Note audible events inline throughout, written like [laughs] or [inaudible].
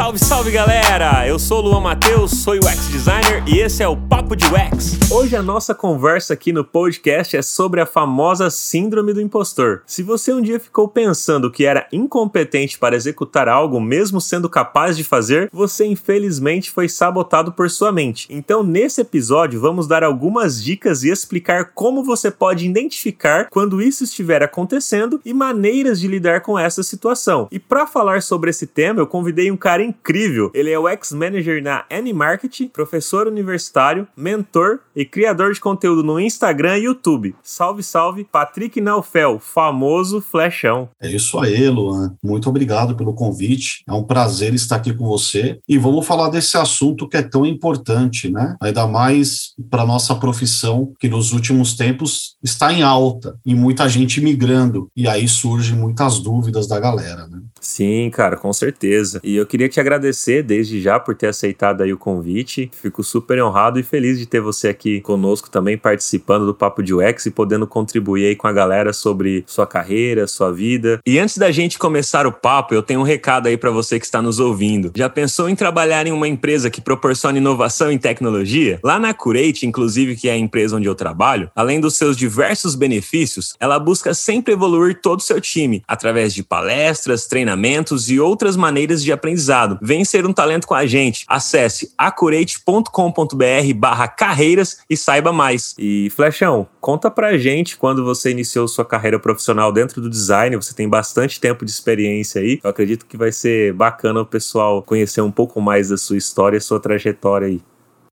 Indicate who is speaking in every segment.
Speaker 1: Salve, salve galera! Eu sou o Luan Matheus, sou UX designer e esse é o Papo de UX. Hoje a nossa conversa aqui no podcast é sobre a famosa síndrome do impostor. Se você um dia ficou pensando que era incompetente para executar algo mesmo sendo capaz de fazer, você infelizmente foi sabotado por sua mente. Então, nesse episódio, vamos dar algumas dicas e explicar como você pode identificar quando isso estiver acontecendo e maneiras de lidar com essa situação. E para falar sobre esse tema, eu convidei um cara incrível. Ele é o ex-manager na N-Market, professor universitário, mentor e criador de conteúdo no Instagram e YouTube. Salve, salve, Patrick Naufel, famoso Flechão.
Speaker 2: É isso aí, Luan. Muito obrigado pelo convite. É um prazer estar aqui com você. E vamos falar desse assunto que é tão importante, né? Ainda mais para nossa profissão, que nos últimos tempos está em alta e muita gente migrando. E aí surgem muitas dúvidas da galera, né?
Speaker 1: Sim, cara, com certeza. E eu queria te agradecer desde já por ter aceitado aí o convite. Fico super honrado e feliz de ter você aqui conosco também participando do Papo de UX e podendo contribuir aí com a galera sobre sua carreira, sua vida. E antes da gente começar o papo, eu tenho um recado aí para você que está nos ouvindo. Já pensou em trabalhar em uma empresa que proporciona inovação em tecnologia? Lá na Curate, inclusive, que é a empresa onde eu trabalho, além dos seus diversos benefícios, ela busca sempre evoluir todo o seu time através de palestras, treinamentos treinamentos e outras maneiras de aprendizado. Vem ser um talento com a gente. Acesse acurate.com.br barra carreiras e saiba mais. E Flechão, conta pra gente quando você iniciou sua carreira profissional dentro do design, você tem bastante tempo de experiência aí. Eu acredito que vai ser bacana o pessoal conhecer um pouco mais da sua história, sua trajetória aí.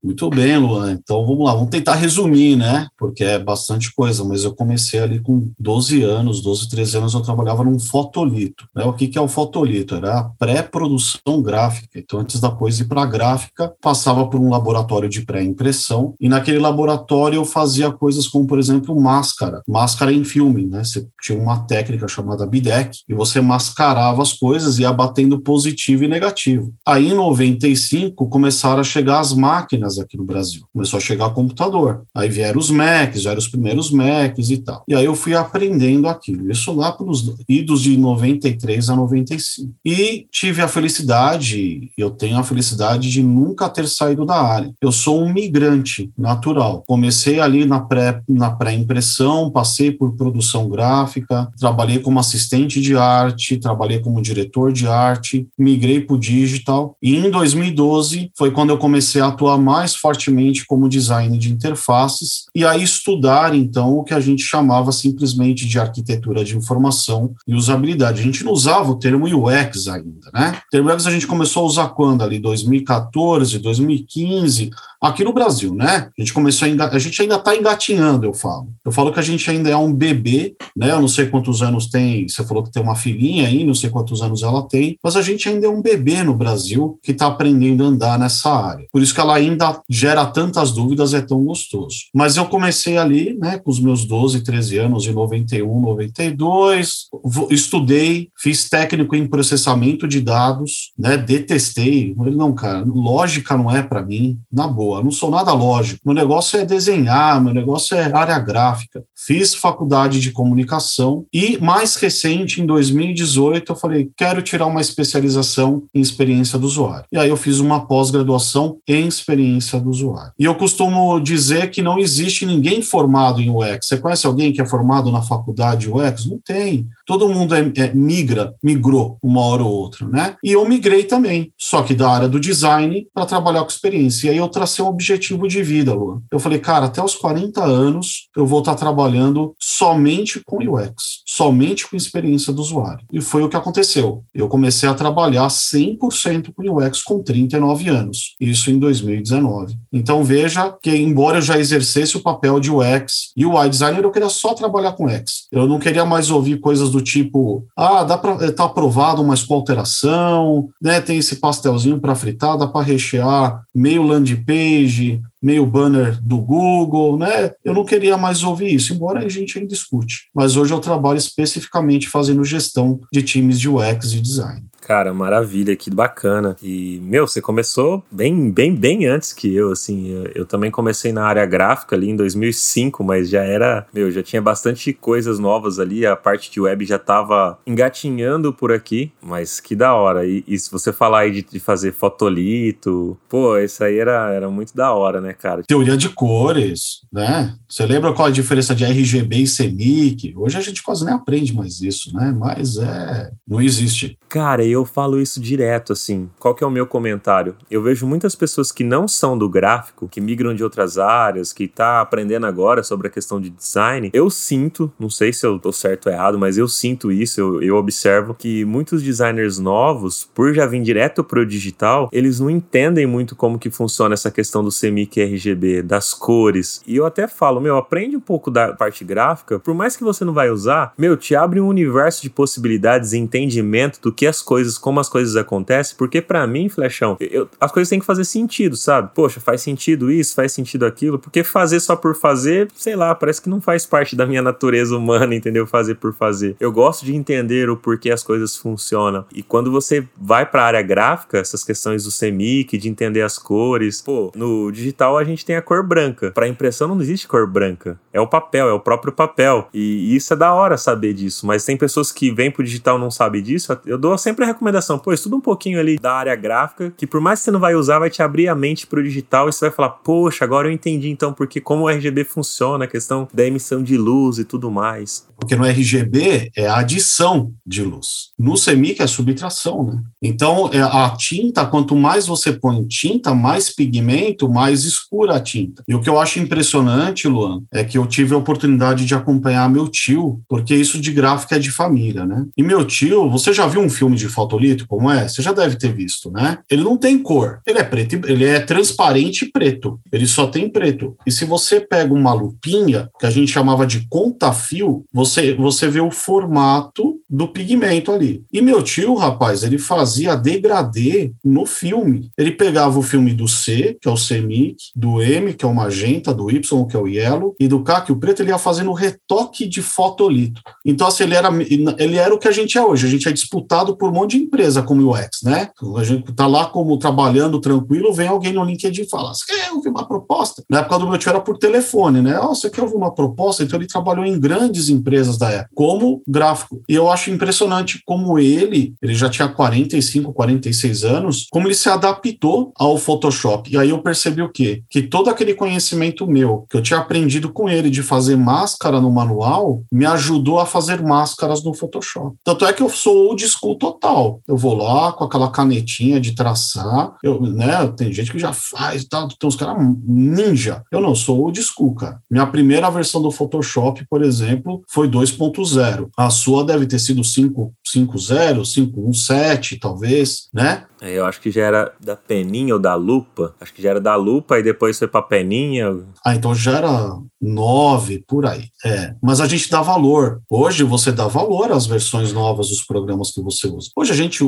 Speaker 2: Muito bem, Luan. Então vamos lá, vamos tentar resumir, né? Porque é bastante coisa, mas eu comecei ali com 12 anos, 12, 13 anos, eu trabalhava num fotolito. Né? O que, que é o fotolito? Era a pré-produção gráfica. Então, antes da coisa ir para a gráfica, passava por um laboratório de pré-impressão, e naquele laboratório eu fazia coisas como, por exemplo, máscara. Máscara em filme, né? Você tinha uma técnica chamada BIDEC, e você mascarava as coisas e ia batendo positivo e negativo. Aí, em 95, começaram a chegar as máquinas aqui no Brasil. Começou a chegar computador. Aí vieram os Macs, já eram os primeiros Macs e tal. E aí eu fui aprendendo aquilo. Isso lá pelos idos de 93 a 95. E tive a felicidade, eu tenho a felicidade de nunca ter saído da área. Eu sou um migrante natural. Comecei ali na pré na pré-impressão, passei por produção gráfica, trabalhei como assistente de arte, trabalhei como diretor de arte, migrei para o digital. E em 2012 foi quando eu comecei a atuar mais mais fortemente como design de interfaces e aí estudar então o que a gente chamava simplesmente de arquitetura de informação e usabilidade. A gente não usava o termo UX ainda, né? O termo UX a gente começou a usar quando ali 2014, 2015, aqui no Brasil, né? A gente começou a, a gente ainda está engatinhando, eu falo. Eu falo que a gente ainda é um bebê, né? Eu não sei quantos anos tem, você falou que tem uma filhinha aí, não sei quantos anos ela tem, mas a gente ainda é um bebê no Brasil que está aprendendo a andar nessa área. Por isso que ela ainda gera tantas dúvidas, é tão gostoso. Mas eu comecei ali, né, com os meus 12, 13 anos, em 91, 92, estudei, fiz técnico em processamento de dados, né, detestei. Não, cara, lógica não é para mim, na boa, não sou nada lógico. Meu negócio é desenhar, meu negócio é área gráfica. Fiz faculdade de comunicação e, mais recente, em 2018, eu falei, quero tirar uma especialização em experiência do usuário. E aí eu fiz uma pós-graduação em experiência do usuário. E eu costumo dizer que não existe ninguém formado em UX. Você conhece alguém que é formado na faculdade UX? Não tem. Todo mundo é, é, migra, migrou uma hora ou outra, né? E eu migrei também, só que da área do design para trabalhar com experiência. E aí eu tracei um objetivo de vida, Luan. Eu falei, cara, até os 40 anos eu vou estar trabalhando somente com UX, somente com experiência do usuário. E foi o que aconteceu. Eu comecei a trabalhar 100% com UX com 39 anos, isso em 2019. Então veja que, embora eu já exercesse o papel de UX e UI designer, eu queria só trabalhar com X. Eu não queria mais ouvir coisas do tipo: ah, dá para tá aprovado, mas com alteração, né? Tem esse pastelzinho para fritar, dá para rechear meio landing page, meio banner do Google, né? Eu não queria mais ouvir isso, embora a gente ainda discute. Mas hoje eu trabalho especificamente fazendo gestão de times de UX e design.
Speaker 1: Cara, maravilha, que bacana. E, meu, você começou bem, bem, bem antes que eu, assim. Eu, eu, também comecei na área gráfica ali em 2005, mas já era, meu, já tinha bastante coisas novas ali. A parte de web já tava engatinhando por aqui, mas que da hora. E, e se você falar aí de, de, fazer fotolito, pô, isso aí era, era muito da hora, né, cara?
Speaker 2: Teoria de cores, né? Você lembra qual a diferença de RGB e CMYK? Hoje a gente quase nem aprende mais isso, né? Mas é, não existe.
Speaker 1: Cara, eu falo isso direto, assim. Qual que é o meu comentário? Eu vejo muitas pessoas que não são do gráfico, que migram de outras áreas, que tá aprendendo agora sobre a questão de design. Eu sinto, não sei se eu tô certo ou errado, mas eu sinto isso, eu, eu observo que muitos designers novos, por já vir direto pro digital, eles não entendem muito como que funciona essa questão do CMYK RGB, das cores. E eu até falo, meu, aprende um pouco da parte gráfica, por mais que você não vai usar, meu, te abre um universo de possibilidades e entendimento do que as coisas, como as coisas acontecem, porque para mim, Flechão, eu, as coisas têm que fazer sentido, sabe? Poxa, faz sentido isso, faz sentido aquilo, porque fazer só por fazer, sei lá, parece que não faz parte da minha natureza humana, entendeu? Fazer por fazer. Eu gosto de entender o porquê as coisas funcionam. E quando você vai para a área gráfica, essas questões do CMYK, de entender as cores, pô, no digital a gente tem a cor branca. Para impressão não existe cor branca. É o papel, é o próprio papel. E isso é da hora saber disso, mas tem pessoas que vêm pro digital e não sabem disso. Eu dou sempre a recomendação, pô, estuda um pouquinho ali da área gráfica, que por mais que você não vai usar, vai te abrir a mente pro digital e você vai falar, poxa, agora eu entendi então porque como o RGB funciona, a questão da emissão de luz e tudo mais.
Speaker 2: Porque no RGB é a adição de luz. No CMYK é subtração, né? Então, é, a tinta, quanto mais você põe tinta, mais pigmento, mais escura a tinta. E o que eu acho impressionante, Luan, é que eu tive a oportunidade de acompanhar meu tio, porque isso de gráfica é de família, né? E meu tio, você já viu um filme de fotolito como é? Você já deve ter visto, né? Ele não tem cor. Ele é preto, ele é transparente e preto. Ele só tem preto. E se você pega uma lupinha, que a gente chamava de conta-fio, você, você vê o formato do pigmento ali. E meu tio, rapaz, ele fazia degradê no filme. Ele pegava o filme do C, que é o CMYK, do M, que é o magenta, do Y, que é o yellow, e do K, que é o preto, ele ia fazendo retoque de fotolito. Então, assim, ele era, ele era o que a gente é hoje. A gente é disputado por um monte de empresa como o UX, né? A gente tá lá como trabalhando tranquilo, vem alguém no LinkedIn e fala: Você quer ouvir uma proposta? Na época do meu tio era por telefone, né? Oh, você quer ouvir uma proposta? Então ele trabalhou em grandes empresas da época, como gráfico. E eu acho impressionante como ele, ele já tinha 45, 46 anos, como ele se adaptou ao Photoshop. E aí eu percebi o quê? Que todo aquele conhecimento meu, que eu tinha aprendido com ele de fazer máscara no manual, me ajudou a fazer máscaras no Photoshop. Tanto é que eu sou old school total. Eu vou lá com aquela canetinha de traçar, eu, né? Tem gente que já faz, tá, tem uns caras ninja. Eu não sou old school, cara. Minha primeira versão do Photoshop, por exemplo, foi 2.0. A sua deve ter sido 5.0, 5.17, talvez, né?
Speaker 1: É, eu acho que já era da peninha ou da lupa. Acho que já era da lupa e depois foi pra peninha.
Speaker 2: Ah, então já era nove, por aí. É, mas a gente dá valor. Hoje você dá valor às versões novas dos programas que você usa. Hoje a gente,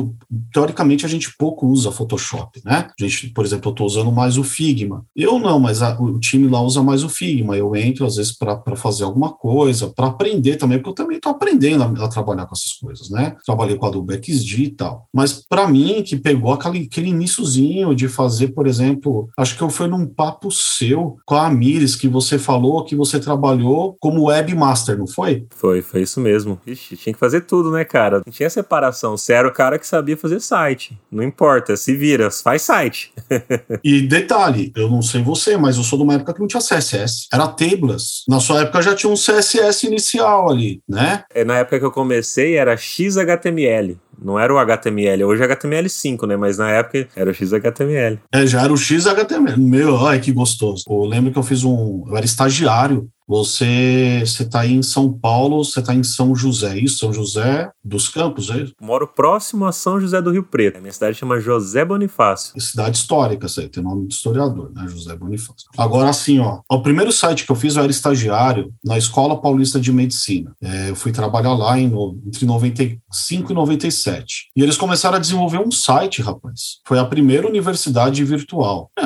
Speaker 2: teoricamente, a gente pouco usa Photoshop, né? A gente, por exemplo, eu estou usando mais o Figma. Eu não, mas a, o time lá usa mais o Figma. Eu entro, às vezes, para fazer alguma coisa, para aprender também, porque eu também estou aprendendo a, a, trabalhar com essas coisas, né? Trabalhei com a Adobe XD e tal. Mas para mim, que pegou aquele, aquele iníciozinho de fazer, por exemplo, acho que eu fui num papo seu com a Amires, que você falou que você trabalhou como webmaster, não foi?
Speaker 1: Foi, foi isso mesmo. Ixi, tinha que fazer tudo, né, cara? Não tinha separação. Você era o cara que sabia fazer site. Não importa, se vira, faz site. [laughs]
Speaker 2: e detalhe, eu não sei você, mas eu sou de uma época que não tinha CSS. Era tables. Na sua época já tinha um CSS inicial ali, né?
Speaker 1: É, na época que eu comecei era XHTML. Não era o HTML, hoje é HTML5, né? Mas na época era o XHTML.
Speaker 2: É, já era o XHTML. Meu, ai, que gostoso. Eu lembro que eu fiz um. Eu era estagiário você está aí em São Paulo, você está em São José, isso? São José dos Campos, é isso?
Speaker 1: Moro próximo a São José do Rio Preto. A minha cidade chama José Bonifácio.
Speaker 2: Cidade histórica, isso aí, tem nome de historiador, né? José Bonifácio. Agora, assim, ó, o primeiro site que eu fiz, eu era estagiário na Escola Paulista de Medicina. É, eu fui trabalhar lá em, entre 95 e 97. E eles começaram a desenvolver um site, rapaz. Foi a primeira universidade virtual. É,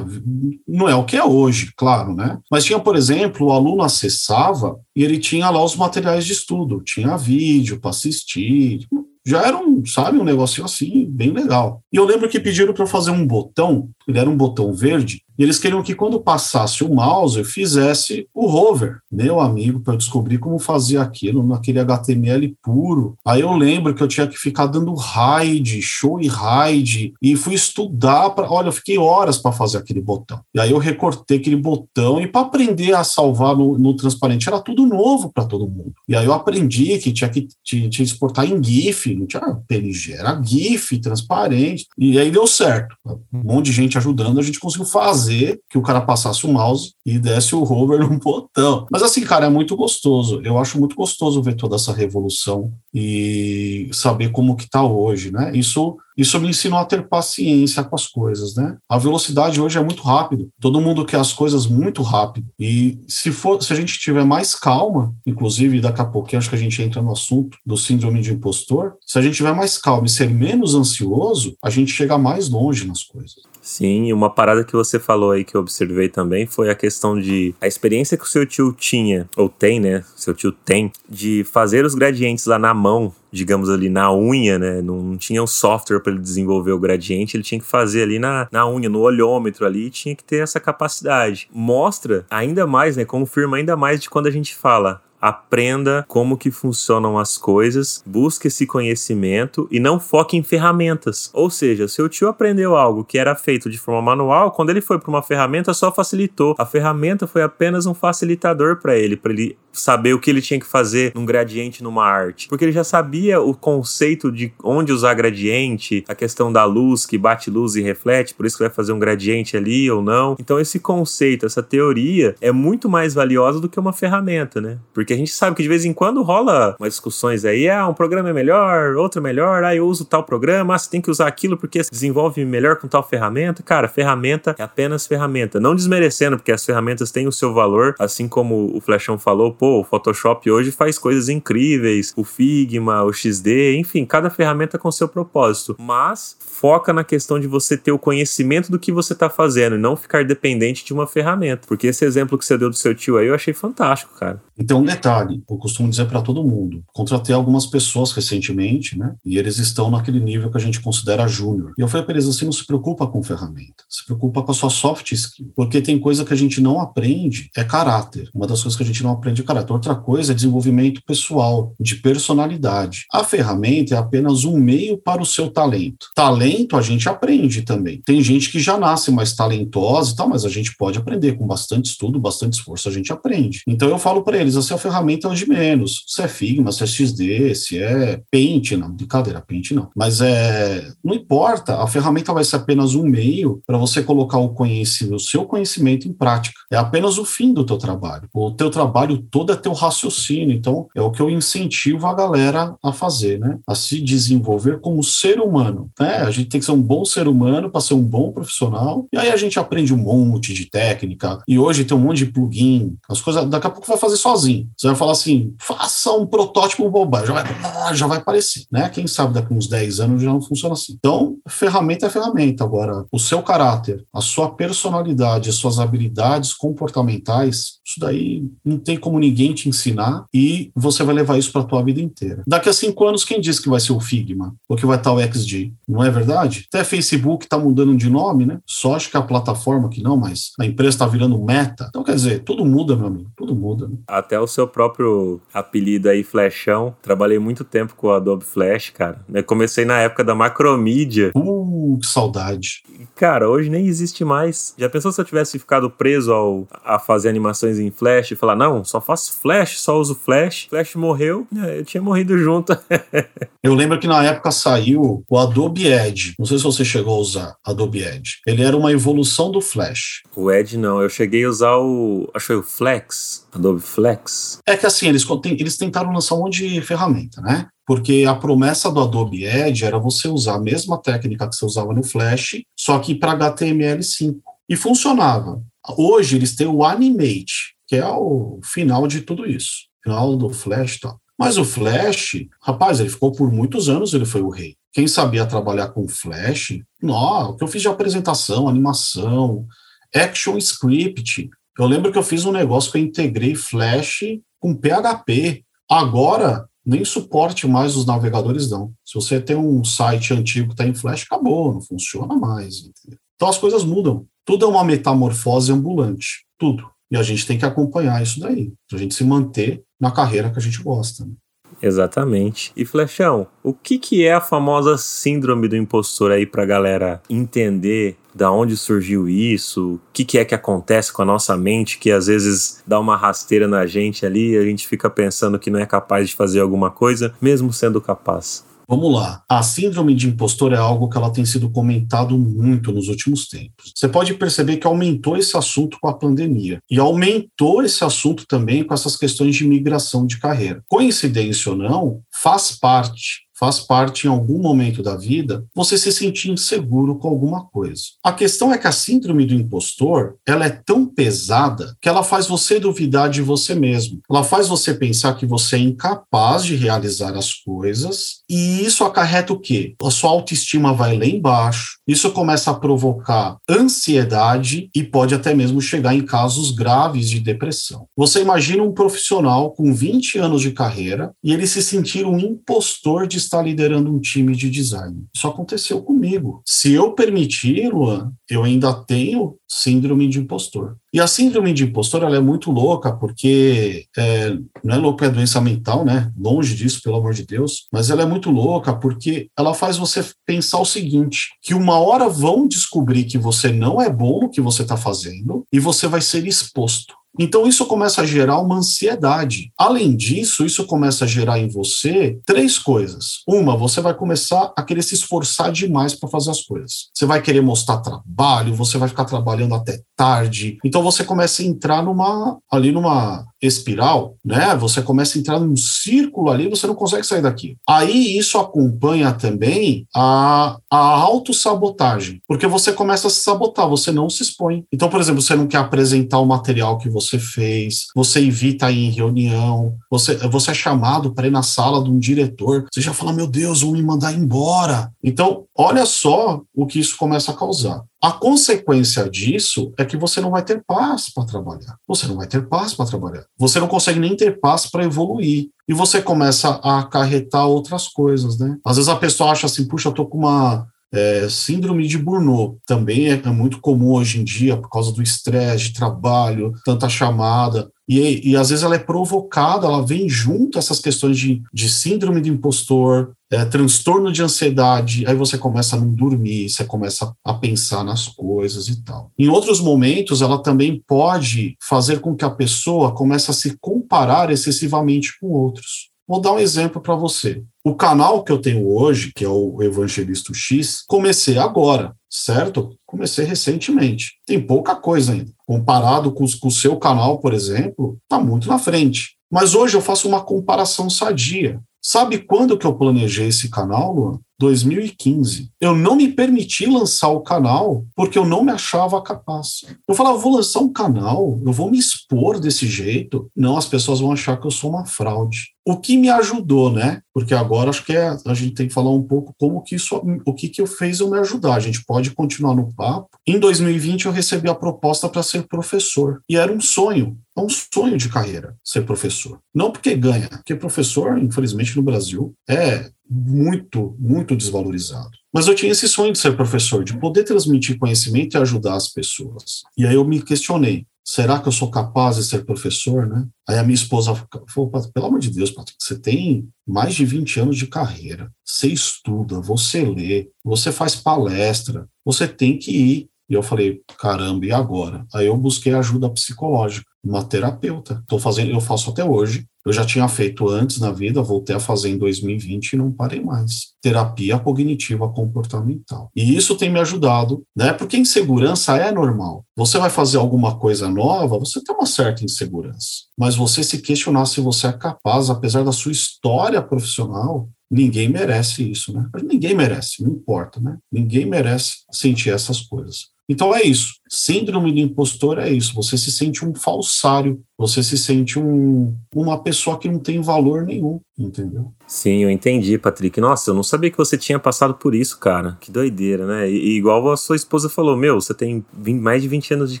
Speaker 2: não é o que é hoje, claro, né? Mas tinha, por exemplo, o aluno acessava e ele tinha lá os materiais de estudo, tinha vídeo para assistir, Já era um, sabe, um negocinho assim, bem legal. E eu lembro que pediram para eu fazer um botão, ele era um botão verde, e eles queriam que quando passasse o mouse, eu fizesse o hover. Meu amigo, para eu descobrir como fazia aquilo naquele HTML puro. Aí eu lembro que eu tinha que ficar dando hide, show e hide, e fui estudar para. Olha, eu fiquei horas para fazer aquele botão. E aí eu recortei aquele botão, e para aprender a salvar no, no, transparente era tudo novo para todo mundo. E aí eu aprendi que tinha que tinha, tinha exportar em GIF, não tinha PNG, era GIF, transparente. E aí deu certo. Um monte de gente ajudando, a gente conseguiu fazer fazer que o cara passasse o mouse e desse o hover [laughs] no botão. Mas assim, cara, é muito gostoso. Eu acho muito gostoso ver toda essa revolução e saber como que tá hoje, né? Isso isso me ensinou a ter paciência com as coisas, né? A velocidade hoje é muito rápido. Todo mundo quer as coisas muito rápido. E se for, se a gente tiver mais calma, inclusive daqui a pouquinho acho que a gente entra no assunto do síndrome de impostor, se a gente tiver mais calma e ser menos ansioso, a gente chega mais longe nas coisas.
Speaker 1: Sim, e uma parada que você falou aí que eu observei também foi a questão de a experiência que o seu tio tinha, ou tem, né? Seu tio tem, de fazer os gradientes lá na mão digamos ali, na unha, né? Não, não tinha um software para ele desenvolver o gradiente, ele tinha que fazer ali na, na unha, no olhômetro ali, tinha que ter essa capacidade. Mostra ainda mais, né? Confirma ainda mais de quando a gente fala aprenda como que funcionam as coisas, busque esse conhecimento e não foque em ferramentas. Ou seja, se o tio aprendeu algo que era feito de forma manual, quando ele foi para uma ferramenta só facilitou. A ferramenta foi apenas um facilitador para ele, para ele saber o que ele tinha que fazer num gradiente numa arte, porque ele já sabia o conceito de onde usar gradiente, a questão da luz que bate luz e reflete, por isso que vai fazer um gradiente ali ou não. Então esse conceito, essa teoria é muito mais valiosa do que uma ferramenta, né? Porque porque a gente sabe que de vez em quando rola umas discussões aí, ah, um programa é melhor, outro é melhor, ah, eu uso tal programa, ah, você tem que usar aquilo porque se desenvolve melhor com tal ferramenta. Cara, ferramenta é apenas ferramenta. Não desmerecendo, porque as ferramentas têm o seu valor, assim como o Flashão falou, pô, o Photoshop hoje faz coisas incríveis, o Figma, o XD, enfim, cada ferramenta com seu propósito. Mas foca na questão de você ter o conhecimento do que você está fazendo e não ficar dependente de uma ferramenta. Porque esse exemplo que você deu do seu tio aí eu achei fantástico, cara.
Speaker 2: Então, detalhe, eu costumo dizer para todo mundo. Contratei algumas pessoas recentemente, né? E eles estão naquele nível que a gente considera júnior. E eu falei para eles assim: não se preocupa com ferramenta, se preocupa com a sua soft skill. Porque tem coisa que a gente não aprende, é caráter. Uma das coisas que a gente não aprende é caráter. Outra coisa é desenvolvimento pessoal, de personalidade. A ferramenta é apenas um meio para o seu talento. Talento a gente aprende também. Tem gente que já nasce mais talentosa e tal, mas a gente pode aprender com bastante estudo, bastante esforço, a gente aprende. Então eu falo para eles assim: a ferramenta é de menos. Se é Figma, se é XD, se é Paint, não, brincadeira, Paint não. Mas é, não importa, a ferramenta vai ser apenas um meio para você colocar o conhecimento, o seu conhecimento em prática. É apenas o fim do teu trabalho. O teu trabalho todo é teu raciocínio. Então, é o que eu incentivo a galera a fazer, né? A se desenvolver como ser humano. Né? A gente tem que ser um bom ser humano para ser um bom profissional. E aí a gente aprende um monte de técnica. E hoje tem um monte de plugin. As coisas, daqui a pouco vai fazer sozinho. Você vai falar assim, faça um protótipo bobagem, já vai, já vai aparecer, né? Quem sabe daqui uns 10 anos já não funciona assim. Então, ferramenta é ferramenta. Agora, o seu caráter, a sua personalidade, as suas habilidades comportamentais, isso daí não tem como ninguém te ensinar e você vai levar isso para a tua vida inteira. Daqui a cinco anos, quem diz que vai ser o Figma? Ou que vai estar o XG? Não é verdade? Até Facebook está mudando de nome, né? Só acho que a plataforma que não, mas a empresa está virando meta. Então, quer dizer, tudo muda, meu amigo, tudo muda. Né?
Speaker 1: Até o seu próprio apelido aí, Flashão. Trabalhei muito tempo com o Adobe Flash, cara. Eu comecei na época da Macromedia.
Speaker 2: Uh, que saudade.
Speaker 1: Cara, hoje nem existe mais. Já pensou se eu tivesse ficado preso ao, a fazer animações em Flash e falar, não, só faço Flash, só uso Flash. Flash morreu, é, eu tinha morrido junto. [laughs]
Speaker 2: eu lembro que na época saiu o Adobe Edge. Não sei se você chegou a usar Adobe Edge. Ele era uma evolução do Flash.
Speaker 1: O Edge não, eu cheguei a usar o. Acho que foi o Flex. Adobe Flex.
Speaker 2: É que assim, eles, eles tentaram lançar um monte de ferramenta, né? Porque a promessa do Adobe Edge era você usar a mesma técnica que você usava no Flash, só que para HTML5. E funcionava. Hoje eles têm o Animate, que é o final de tudo isso. Final do Flash e tal. Mas o Flash, rapaz, ele ficou por muitos anos, ele foi o rei. Quem sabia trabalhar com Flash, não, o que eu fiz de apresentação, animação, action script, eu lembro que eu fiz um negócio que eu integrei Flash com PHP. Agora, nem suporte mais os navegadores dão. Se você tem um site antigo que está em Flash, acabou, não funciona mais. Entendeu? Então as coisas mudam. Tudo é uma metamorfose ambulante, tudo. E a gente tem que acompanhar isso daí, para a gente se manter na carreira que a gente gosta. Né?
Speaker 1: Exatamente. E Flechão, o que, que é a famosa síndrome do impostor aí para a galera entender da onde surgiu isso, o que, que é que acontece com a nossa mente que às vezes dá uma rasteira na gente ali a gente fica pensando que não é capaz de fazer alguma coisa, mesmo sendo capaz.
Speaker 2: Vamos lá. A síndrome de impostor é algo que ela tem sido comentado muito nos últimos tempos. Você pode perceber que aumentou esse assunto com a pandemia e aumentou esse assunto também com essas questões de migração de carreira. Coincidência ou não, faz parte faz parte em algum momento da vida você se sentir inseguro com alguma coisa. A questão é que a síndrome do impostor, ela é tão pesada que ela faz você duvidar de você mesmo. Ela faz você pensar que você é incapaz de realizar as coisas e isso acarreta o quê? A sua autoestima vai lá embaixo, isso começa a provocar ansiedade e pode até mesmo chegar em casos graves de depressão. Você imagina um profissional com 20 anos de carreira e ele se sentir um impostor de está liderando um time de design. Isso aconteceu comigo. Se eu permitir, Luan, eu ainda tenho síndrome de impostor. E a síndrome de impostor ela é muito louca, porque é, não é louca, é doença mental, né? Longe disso, pelo amor de Deus. Mas ela é muito louca porque ela faz você pensar o seguinte: que uma hora vão descobrir que você não é bom no que você está fazendo e você vai ser exposto. Então, isso começa a gerar uma ansiedade. Além disso, isso começa a gerar em você três coisas. Uma, você vai começar a querer se esforçar demais para fazer as coisas. Você vai querer mostrar trabalho, você vai ficar trabalhando até tarde. Então, você começa a entrar numa ali numa espiral, né? Você começa a entrar num círculo ali, você não consegue sair daqui. Aí isso acompanha também a, a autossabotagem, porque você começa a se sabotar, você não se expõe. Então, por exemplo, você não quer apresentar o material que você fez, você evita ir em reunião, você, você é chamado para ir na sala de um diretor, você já fala, meu Deus, vão me mandar embora. Então, olha só o que isso começa a causar. A consequência disso é que você não vai ter paz para trabalhar. Você não vai ter paz para trabalhar. Você não consegue nem ter paz para evoluir. E você começa a acarretar outras coisas, né? Às vezes a pessoa acha assim, puxa, eu tô com uma é, síndrome de Burnout também é, é, muito comum hoje em dia por causa do estresse de trabalho, tanta chamada. E, e às vezes ela é provocada, ela vem junto essas questões de, de síndrome de impostor, é, transtorno de ansiedade, aí você começa a não dormir, você começa a pensar nas coisas e tal. Em outros momentos, ela também pode fazer com que a pessoa comece a se comparar excessivamente com outros. Vou dar um exemplo para você. O canal que eu tenho hoje, que é o Evangelista X, comecei agora, certo? Comecei recentemente. Tem pouca coisa ainda. Comparado com, com o seu canal, por exemplo, está muito na frente. Mas hoje eu faço uma comparação sadia. Sabe quando que eu planejei esse canal, Luan? 2015. Eu não me permiti lançar o canal porque eu não me achava capaz. Eu falava, vou lançar um canal, eu vou me expor desse jeito. Não, as pessoas vão achar que eu sou uma fraude. O que me ajudou, né? Porque agora acho que é, a gente tem que falar um pouco como que isso, o que que eu fez eu me ajudar. A gente pode continuar no papo. Em 2020 eu recebi a proposta para ser professor e era um sonho, é um sonho de carreira ser professor. Não porque ganha, porque professor, infelizmente no Brasil é muito, muito desvalorizado. Mas eu tinha esse sonho de ser professor, de poder transmitir conhecimento e ajudar as pessoas. E aí eu me questionei, será que eu sou capaz de ser professor, né? Aí a minha esposa falou, pelo amor de Deus, Patrick, você tem mais de 20 anos de carreira, você estuda, você lê, você faz palestra, você tem que ir. E eu falei, caramba, e agora? Aí eu busquei ajuda psicológica, uma terapeuta. Tô fazendo, eu faço até hoje, eu já tinha feito antes na vida, voltei a fazer em 2020 e não parei mais. Terapia cognitiva comportamental. E isso tem me ajudado, né? Porque insegurança é normal. Você vai fazer alguma coisa nova, você tem uma certa insegurança. Mas você se questionar se você é capaz, apesar da sua história profissional, ninguém merece isso, né? Ninguém merece, não importa, né? Ninguém merece sentir essas coisas. Então é isso. Síndrome do impostor é isso. Você se sente um falsário você se sente um, uma pessoa que não tem valor nenhum, entendeu?
Speaker 1: Sim, eu entendi, Patrick. Nossa, eu não sabia que você tinha passado por isso, cara. Que doideira, né? E, igual a sua esposa falou, meu, você tem 20, mais de 20 anos de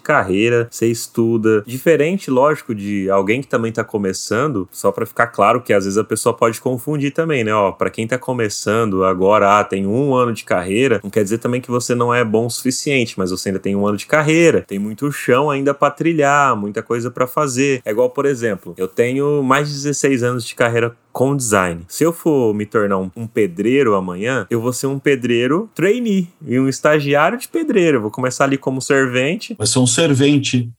Speaker 1: carreira, você estuda. Diferente, lógico, de alguém que também tá começando, só para ficar claro que às vezes a pessoa pode confundir também, né? Ó, pra quem tá começando agora, ah, tem um ano de carreira, não quer dizer também que você não é bom o suficiente, mas você ainda tem um ano de carreira, tem muito chão ainda para trilhar, muita coisa para fazer. É igual, por exemplo, eu tenho mais de 16 anos de carreira com design. Se eu for me tornar um, um, pedreiro amanhã, eu vou ser um pedreiro trainee e um estagiário de pedreiro. Eu vou começar ali como servente.
Speaker 2: Vai ser um servente.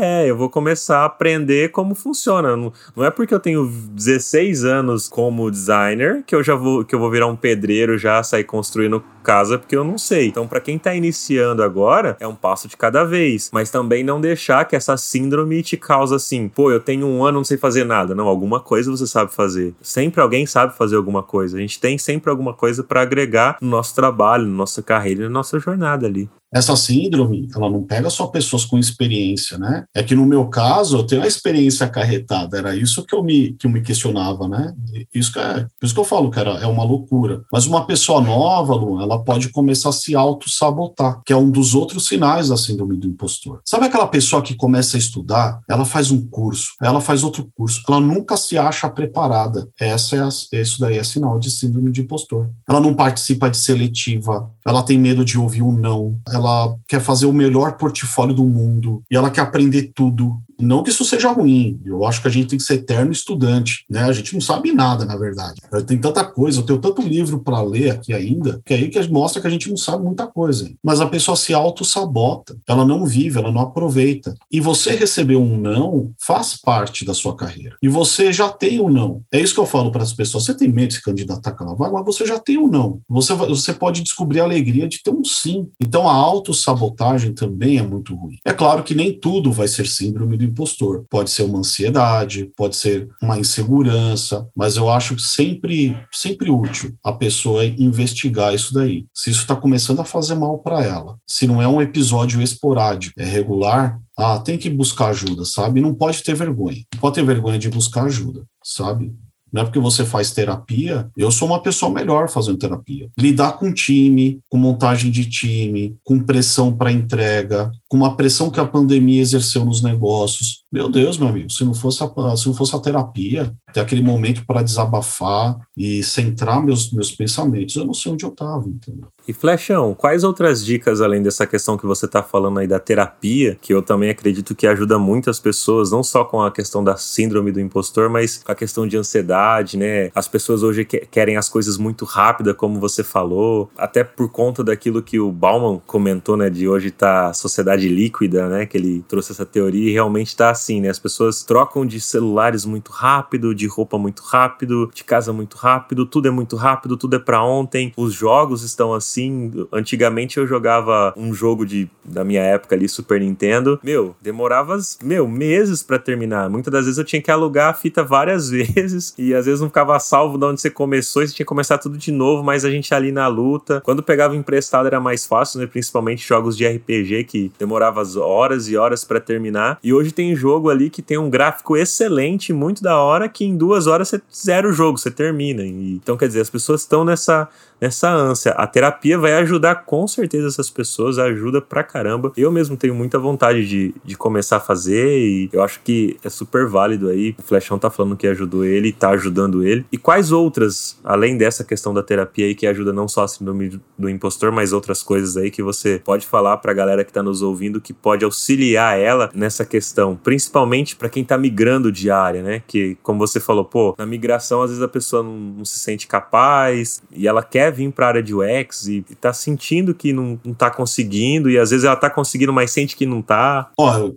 Speaker 1: É, eu vou começar a aprender como funciona. Não, não, é porque eu tenho 16 anos como designer que eu já vou que eu vou virar um pedreiro já sair construindo casa porque eu não sei. Então, para quem tá iniciando agora, é um passo de cada vez, mas também não deixar que essa síndrome te cause assim, pô, eu tenho um ano, não sei fazer nada. Não, alguma coisa você sabe fazer. Sempre alguém sabe fazer alguma coisa. A gente tem sempre alguma coisa para agregar no nosso trabalho, na nossa carreira, na nossa jornada ali.
Speaker 2: Essa síndrome, ela não pega só pessoas com experiência, né? É que no meu caso, eu tenho a experiência acarretada, era isso que eu me, que eu me questionava, né? Isso que é, isso que eu falo era, é uma loucura. Mas uma pessoa nova, Lu, ela pode começar a se auto-sabotar, que é um dos outros sinais da síndrome do impostor. Sabe aquela pessoa que começa a estudar, ela faz um curso, ela faz outro curso, ela nunca se acha preparada. Essa é a, isso daí é sinal de síndrome de impostor. Ela não participa de seletiva, ela tem medo de ouvir um não, ela quer fazer o melhor portfólio do mundo e ela quer aprender tudo. Não que isso seja ruim, eu acho que a gente tem que ser eterno estudante, né? A gente não sabe nada, na verdade. Tem tanta coisa, eu tenho tanto livro para ler aqui ainda, que é aí que mostra que a gente não sabe muita coisa. Mas a pessoa se auto-sabota, ela não vive, ela não aproveita. E você receber um não faz parte da sua carreira. E você já tem um não. É isso que eu falo para as pessoas. Você tem medo de se candidatar àquela vaga, mas você já tem um não. Você, você pode descobrir a alegria de ter um sim. Então a autossabotagem também é muito ruim. É claro que nem tudo vai ser síndrome do impostor. Pode ser uma ansiedade, pode ser uma insegurança, mas eu acho sempre, sempre útil a pessoa investigar isso daí. Se isso está começando a fazer mal para ela, se não é um episódio esporádico, é regular, ah, tem que buscar ajuda, sabe? Não pode ter vergonha. Não pode ter vergonha de buscar ajuda, sabe? Não é porque você faz terapia, eu sou uma pessoa melhor fazendo terapia. Lidar com time, com montagem de time, com pressão para entrega, com uma pressão que a pandemia exerceu nos negócios. Meu Deus, meu amigo, se não fosse a, se não fosse a terapia, ter aquele momento para desabafar e centrar meus, meus pensamentos, eu não sei onde eu estava, entendeu?
Speaker 1: E Flechão, quais outras dicas, além dessa questão que você está falando aí da terapia, que eu também acredito que ajuda muitas pessoas, não só com a questão da síndrome do impostor, mas com a questão de ansiedade, né? As pessoas hoje querem as coisas muito rápidas, como você falou, até por conta daquilo que o Bauman comentou, né? De hoje tá a sociedade líquida, né? Que ele trouxe essa teoria e realmente tá assim, né? As pessoas trocam de celulares muito rápido, de roupa muito rápido, de casa muito rápido, tudo é muito rápido, tudo é para ontem. Os jogos estão assim assim. Antigamente eu jogava um jogo de, da minha época ali, Super Nintendo. Meu, demorava, meu, meses para terminar. Muitas das vezes eu tinha que alugar a fita várias [laughs] vezes e às vezes não ficava salvo de onde você começou e você tinha que começar tudo de novo, mas a gente ali na luta. Quando pegava emprestado era mais fácil, né? Principalmente jogos de RPG que demorava horas e horas para terminar. E hoje tem jogo ali que tem um gráfico excelente, muito da hora, que em duas horas você zera o jogo, você termina. Então, quer dizer, as pessoas estão nessa nessa ânsia. A terapia vai ajudar com certeza essas pessoas, ajuda pra caramba. Eu mesmo tenho muita vontade de, de começar a fazer e eu acho que é super válido aí. O Flechão tá falando que ajudou ele, tá ajudando ele. E quais outras, além dessa questão da terapia aí, que ajuda não só a síndrome do impostor, mas outras coisas aí que você pode falar pra galera que tá nos ouvindo que pode auxiliar ela nessa questão, principalmente para quem tá migrando de área, né? Que, como você falou, pô, na migração às vezes a pessoa não, não se sente capaz e ela quer quer vir para a área de UX e, e tá sentindo que não, não tá conseguindo, e às vezes ela tá conseguindo, mas sente que não tá.
Speaker 2: Olha,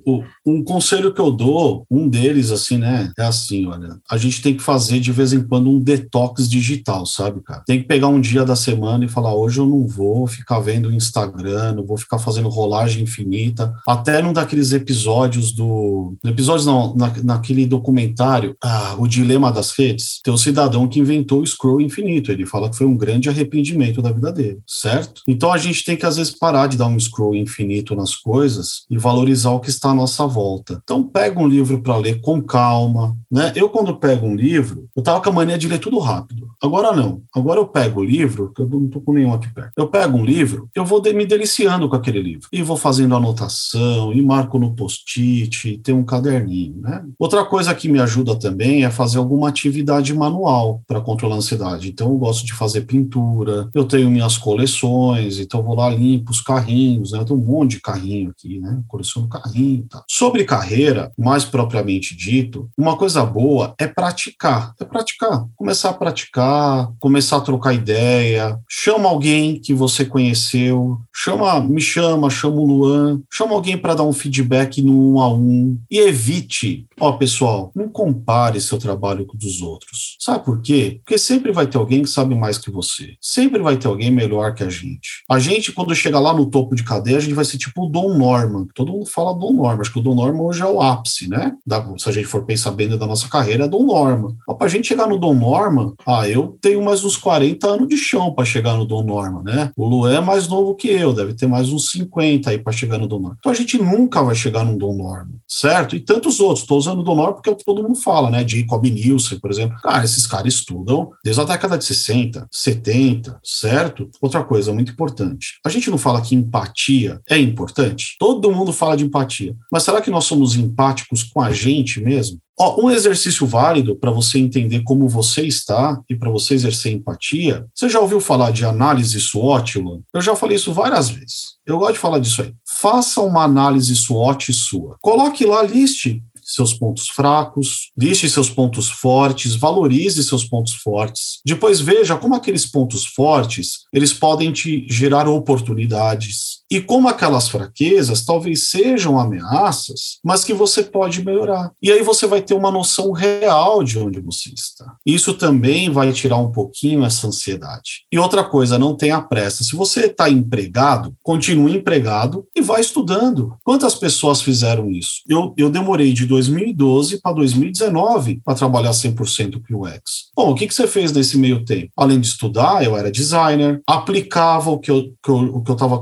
Speaker 2: um conselho que eu dou, um deles, assim, né, é assim, olha, a gente tem que fazer de vez em quando um detox digital, sabe, cara? Tem que pegar um dia da semana e falar, hoje eu não vou ficar vendo o Instagram, não vou ficar fazendo rolagem infinita, até num daqueles episódios do... Episódios não, na, naquele documentário, ah, O Dilema das Redes, tem um cidadão que inventou o scroll infinito, ele fala que foi um grande arrependimento arrependimento da vida dele, certo? Então a gente tem que às vezes parar de dar um scroll infinito nas coisas e valorizar o que está à nossa volta. Então pega um livro para ler com calma, né? Eu quando pego um livro, eu tava com a mania de ler tudo rápido. Agora não. Agora eu pego o livro, que eu não tô com nenhum aqui perto. Eu pego um livro, eu vou me deliciando com aquele livro e vou fazendo anotação e marco no post-it, tem um caderninho, né? Outra coisa que me ajuda também é fazer alguma atividade manual para controlar a ansiedade. Então eu gosto de fazer pintura, eu tenho minhas coleções, então vou lá limpo os carrinhos, né? Eu tenho um monte de carrinho aqui, né? Coleciono carrinho, tá. Sobre carreira, mais propriamente dito, uma coisa boa é praticar, é praticar, começar a praticar, começar a trocar ideia, chama alguém que você conheceu, chama, me chama, chama o Luan, chama alguém para dar um feedback no um a um e evite, ó pessoal, não compare seu trabalho com o dos outros. Sabe por quê? Porque sempre vai ter alguém que sabe mais que você. Sempre vai ter alguém melhor que a gente. A gente, quando chega lá no topo de cadeia, a gente vai ser tipo o Dom Norman. Todo mundo fala Dom Norman. Acho que o Dom Norman hoje é o ápice, né? Da, se a gente for pensar bem da nossa carreira, é Dom Norman. Mas pra gente chegar no Dom Norman, ah, eu tenho mais uns 40 anos de chão para chegar no Dom Norman, né? O Luan é mais novo que eu, deve ter mais uns 50 aí para chegar no Dom Norman. Então a gente nunca vai chegar no Dom Norman, certo? E tantos outros. Estou usando o Dom Norman porque é o que todo mundo fala, né? Jacob Nielsen, por exemplo. Cara, esses caras estudam desde a década de 60, 70, certo? Outra coisa muito importante. A gente não fala que empatia é importante? Todo mundo fala de empatia. Mas será que nós somos empáticos com a gente mesmo? Ó, um exercício válido para você entender como você está e para você exercer empatia. Você já ouviu falar de análise SWOT, Luan? Eu já falei isso várias vezes. Eu gosto de falar disso aí. Faça uma análise SWOT sua. Coloque lá, liste seus pontos fracos, liste seus pontos fortes, valorize seus pontos fortes. Depois veja como aqueles pontos fortes, eles podem te gerar oportunidades, e como aquelas fraquezas talvez sejam ameaças, mas que você pode melhorar. E aí você vai ter uma noção real de onde você está. Isso também vai tirar um pouquinho essa ansiedade. E outra coisa, não tenha pressa. Se você está empregado, continue empregado e vá estudando. Quantas pessoas fizeram isso? Eu, eu demorei de 2012 para 2019 para trabalhar 100% com UX. Bom, o que, que você fez nesse meio tempo? Além de estudar, eu era designer, aplicava o que eu estava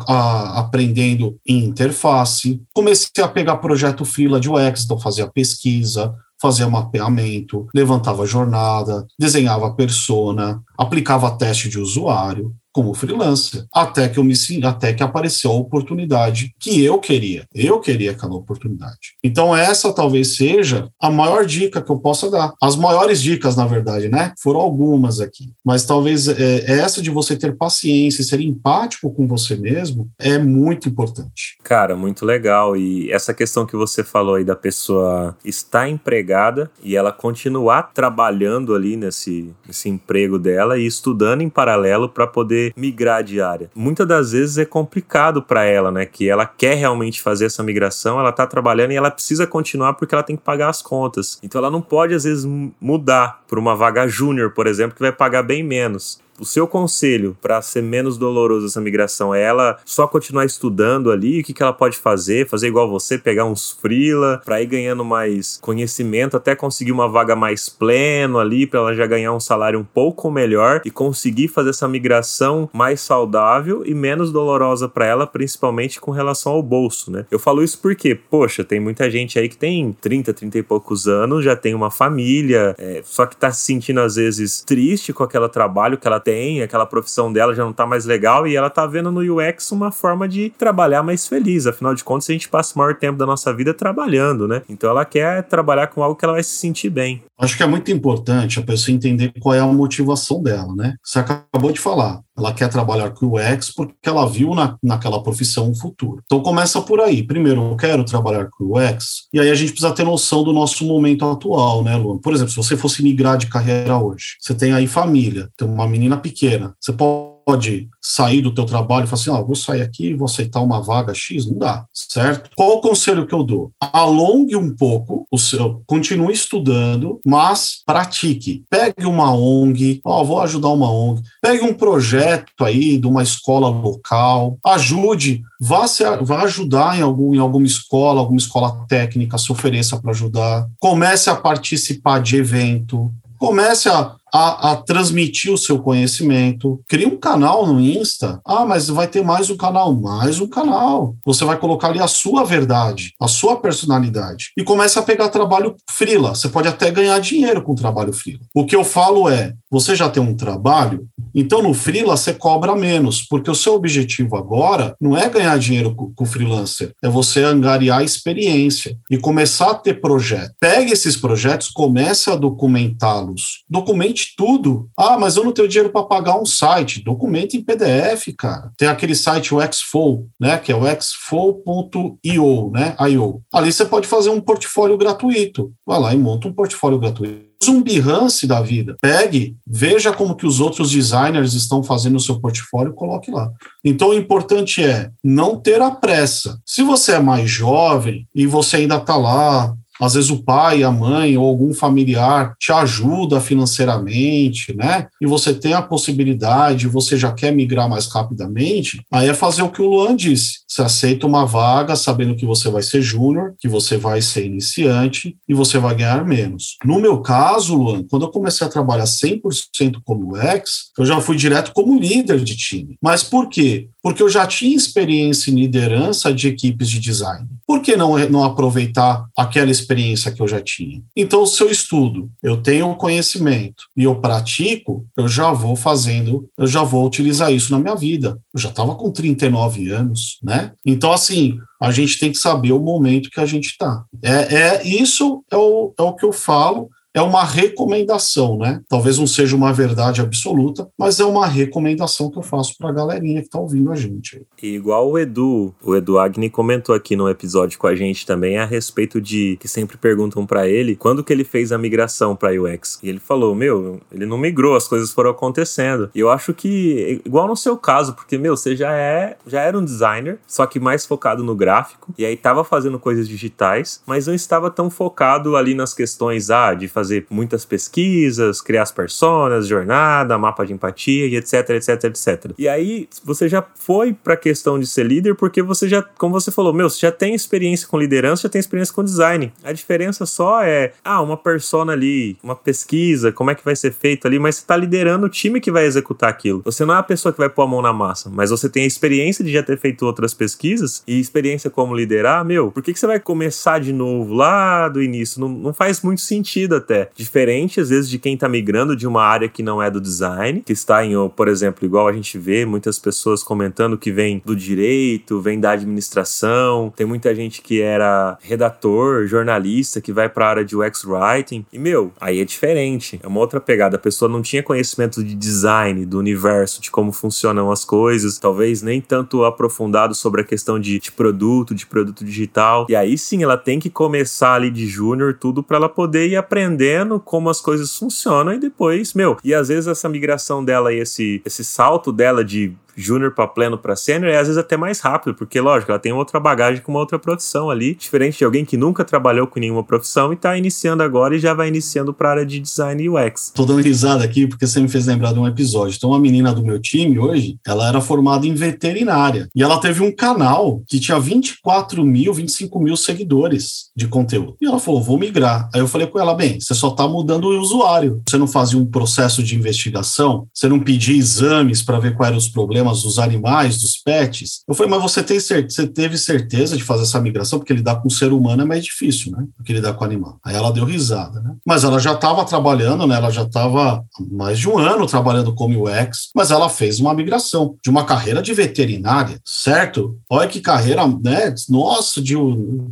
Speaker 2: aprendendo em interface, comecei a pegar projeto fila de UX, então fazia pesquisa, fazia mapeamento, levantava jornada, desenhava persona, aplicava teste de usuário como freelancer, até que eu me até que apareceu a oportunidade que eu queria. Eu queria aquela oportunidade. Então essa talvez seja a maior dica que eu possa dar. As maiores dicas, na verdade, né? Foram algumas aqui, mas talvez é, essa de você ter paciência, ser empático com você mesmo é muito importante.
Speaker 1: Cara, muito legal. E essa questão que você falou aí da pessoa estar empregada e ela continuar trabalhando ali nesse, nesse emprego dela e estudando em paralelo para poder migrar de área. Muitas das vezes é complicado para ela, né? Que ela quer realmente fazer essa migração, ela tá trabalhando e ela precisa continuar porque ela tem que pagar as contas. Então ela não pode, às vezes, mudar para uma vaga júnior, por exemplo, que vai pagar bem menos o seu conselho para ser menos doloroso essa migração é ela só continuar estudando ali? O que, que ela pode fazer? Fazer igual você, pegar uns freela para ir ganhando mais conhecimento até conseguir uma vaga mais pleno ali, para ela já ganhar um salário um pouco melhor e conseguir fazer essa migração mais saudável e menos dolorosa para ela, principalmente com relação ao bolso, né? Eu falo isso porque, poxa, tem muita gente aí que tem 30, 30 e poucos anos, já tem uma família, é, só que tá se sentindo às vezes triste com aquele trabalho que ela tem, aquela profissão dela já não tá mais legal e ela tá vendo no UX uma forma de trabalhar mais feliz. Afinal de contas, a gente passa o maior tempo da nossa vida trabalhando, né? Então ela quer trabalhar com algo que ela vai se sentir bem.
Speaker 2: Acho que é muito importante a pessoa entender qual é a motivação dela, né? Você acabou de falar, ela quer trabalhar com o UX porque ela viu na, naquela profissão um futuro. Então começa por aí. Primeiro, eu quero trabalhar com o UX, e aí a gente precisa ter noção do nosso momento atual, né, Luan? Por exemplo, se você fosse migrar de carreira hoje, você tem aí família, tem uma menina pequena, você pode pode sair do teu trabalho e falar assim, ó, vou sair aqui, vou aceitar uma vaga X, não dá, certo? Qual o conselho que eu dou? Alongue um pouco o seu, continue estudando, mas pratique. Pegue uma ONG, ó, oh, vou ajudar uma ONG. Pegue um projeto aí de uma escola local, ajude, vá, se, vá ajudar em, algum, em alguma escola, alguma escola técnica, se ofereça para ajudar. Comece a participar de evento, comece a, a, a, transmitir o seu conhecimento. Cria um canal no Insta. Ah, mas vai ter mais um canal. Mais um canal. Você vai colocar ali a sua verdade, a sua personalidade. E começa a pegar trabalho frila. Você pode até ganhar dinheiro com trabalho frila. O que eu falo é, você já tem um trabalho, então no freela você cobra menos, porque o seu objetivo agora não é ganhar dinheiro com, freelancer, é você angariar experiência e começar a ter projeto. Pegue esses projetos, comece a documentá-los. Documente tudo. Ah, mas eu não tenho dinheiro para pagar um site. Documente em PDF, cara. Tem aquele site o Xflow, né, que é o xflow.io, né, IO. Ali você pode fazer um portfólio gratuito. Vai lá e monta um portfólio gratuito um Behance da vida. Pegue, veja como que os outros designers estão fazendo o seu portfólio e coloque lá. Então, o importante é não ter a pressa. Se você é mais jovem e você ainda está lá às vezes o pai, a mãe ou algum familiar te ajuda financeiramente, né? E você tem a possibilidade, você já quer migrar mais rapidamente, aí é fazer o que o Luan disse. Você aceita uma vaga sabendo que você vai ser júnior, que você vai ser iniciante e você vai ganhar menos. No meu caso, Luan, quando eu comecei a trabalhar 100% como ex, eu já fui direto como líder de time. Mas por quê? Porque eu já tinha experiência em liderança de equipes de design. Por que não, não aproveitar aquela experiência que eu já tinha. Então, se eu estudo, eu tenho um conhecimento e eu pratico, eu já vou fazendo, eu já vou utilizar isso na minha vida. Eu já estava com 39 anos, né? Então, assim, a gente tem que saber o momento que a gente está. É, é, isso é o, é o que eu falo é uma recomendação, né? Talvez não seja uma verdade absoluta, mas é uma recomendação que eu faço para a galerinha que está ouvindo a gente.
Speaker 1: E igual o Edu, o Edu Agni comentou aqui no episódio com a gente também a respeito de que sempre perguntam para ele quando que ele fez a migração para UX. E ele falou: "Meu, ele não migrou, as coisas foram acontecendo". E eu acho que igual no seu caso, porque meu, você já é, já era um designer, só que mais focado no gráfico, e aí tava fazendo coisas digitais, mas não estava tão focado ali nas questões ah, de fazer muitas pesquisas, criar as personas, jornada, mapa de empatia e etc, etc, etc. E aí você já foi para a questão de ser líder porque você já, como você falou, meu, você já tem experiência com liderança, já tem experiência com design. A diferença só é, ah, uma persona ali, uma pesquisa, como é que vai ser feito ali, mas você está liderando o time que vai executar aquilo. Você não é a pessoa que vai pôr a mão na massa, mas você tem a experiência de já ter feito outras pesquisas e experiência como liderar, meu, por que, que você vai começar de novo lá do início? Não, não faz muito sentido até diferente, às vezes, de quem está migrando de uma área que não é do design, que está em, por exemplo, igual a gente vê muitas pessoas comentando que vem do direito, vem da administração, tem muita gente que era redator, jornalista, que vai para a área de UX writing. E, meu, aí é diferente, é uma outra pegada. A pessoa não tinha conhecimento de design, do universo, de como funcionam as coisas, talvez nem tanto aprofundado sobre a questão de, de produto, de produto digital. E aí sim, ela tem que começar ali de júnior tudo para ela poder ir aprender aprendendo como as coisas funcionam e depois, meu, e às vezes essa migração dela e esse, esse salto dela de júnior para pleno para sênior é às vezes até mais rápido, porque lógico, ela tem outra bagagem com uma outra profissão ali, diferente de alguém que nunca trabalhou com nenhuma profissão e está iniciando agora e já vai iniciando para a área de design UX.
Speaker 2: Tô dando risada aqui porque você me fez lembrar de um episódio. Então, uma menina do meu time hoje, ela era formada em veterinária e ela teve um canal que tinha 24 mil, 25 mil seguidores de conteúdo. E ela falou, vou migrar. Aí eu falei com ela, bem, você só está mudando o usuário. Você não fazia um processo de investigação, você não pedia exames para ver quais eram os problemas problemas dos animais, dos pets. Eu falei, mas você, tem você teve certeza de fazer essa migração? Porque lidar com o ser humano é mais difícil, né? Do que lidar com o animal. Aí ela deu risada, né? Mas ela já estava trabalhando, né? Ela já estava mais de um ano trabalhando como UX, mas ela fez uma migração de uma carreira de veterinária, certo? Olha que carreira, né? Nossa, de um